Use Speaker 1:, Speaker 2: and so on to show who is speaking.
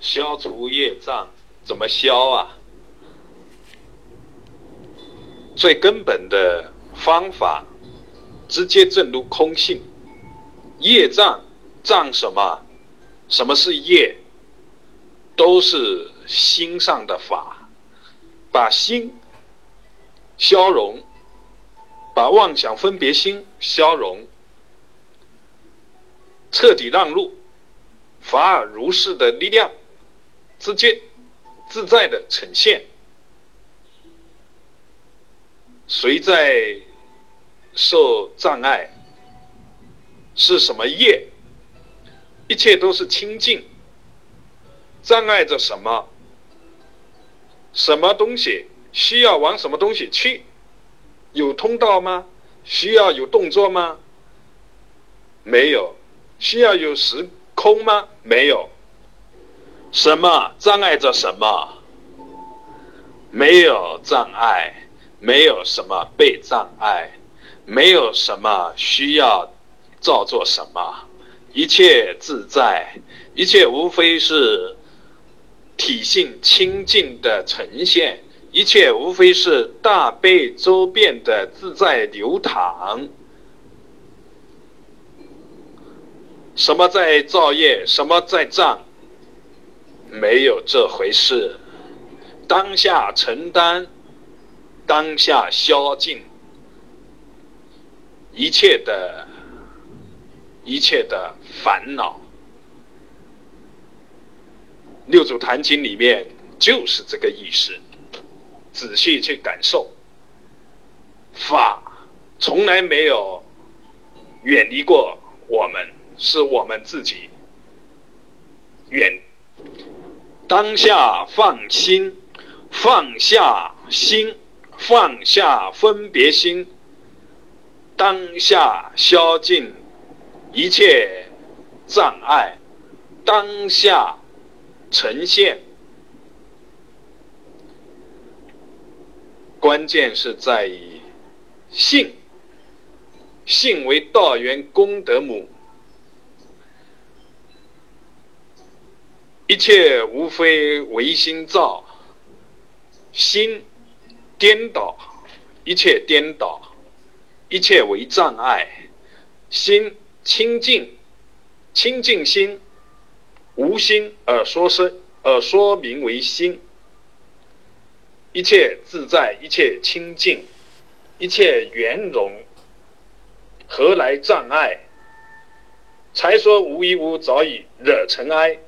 Speaker 1: 消除业障怎么消啊？最根本的方法，直接证入空性。业障障什么？什么是业？都是心上的法，把心消融，把妄想分别心消融，彻底让路，法尔如是的力量，直接自在的呈现。谁在受障碍？是什么业？一切都是清净。障碍着什么？什么东西需要往什么东西去？有通道吗？需要有动作吗？没有。需要有时空吗？没有。什么障碍着什么？没有障碍，没有什么被障碍，没有什么需要造作什么，一切自在，一切无非是。体性清净的呈现，一切无非是大悲周遍的自在流淌。什么在造业，什么在障？没有这回事。当下承担，当下消尽一切的一切的烦恼。六祖坛经里面就是这个意思，仔细去感受，法从来没有远离过我们，是我们自己远。当下放心，放下心，放下分别心，当下消尽一切障碍，当下。呈现，关键是在于性。性为道源功德母，一切无非唯心造。心颠倒，一切颠倒，一切为障碍。心清净，清净心。无心而说生，而说名为心。一切自在，一切清净，一切圆融，何来障碍？才说无一物早已惹尘埃。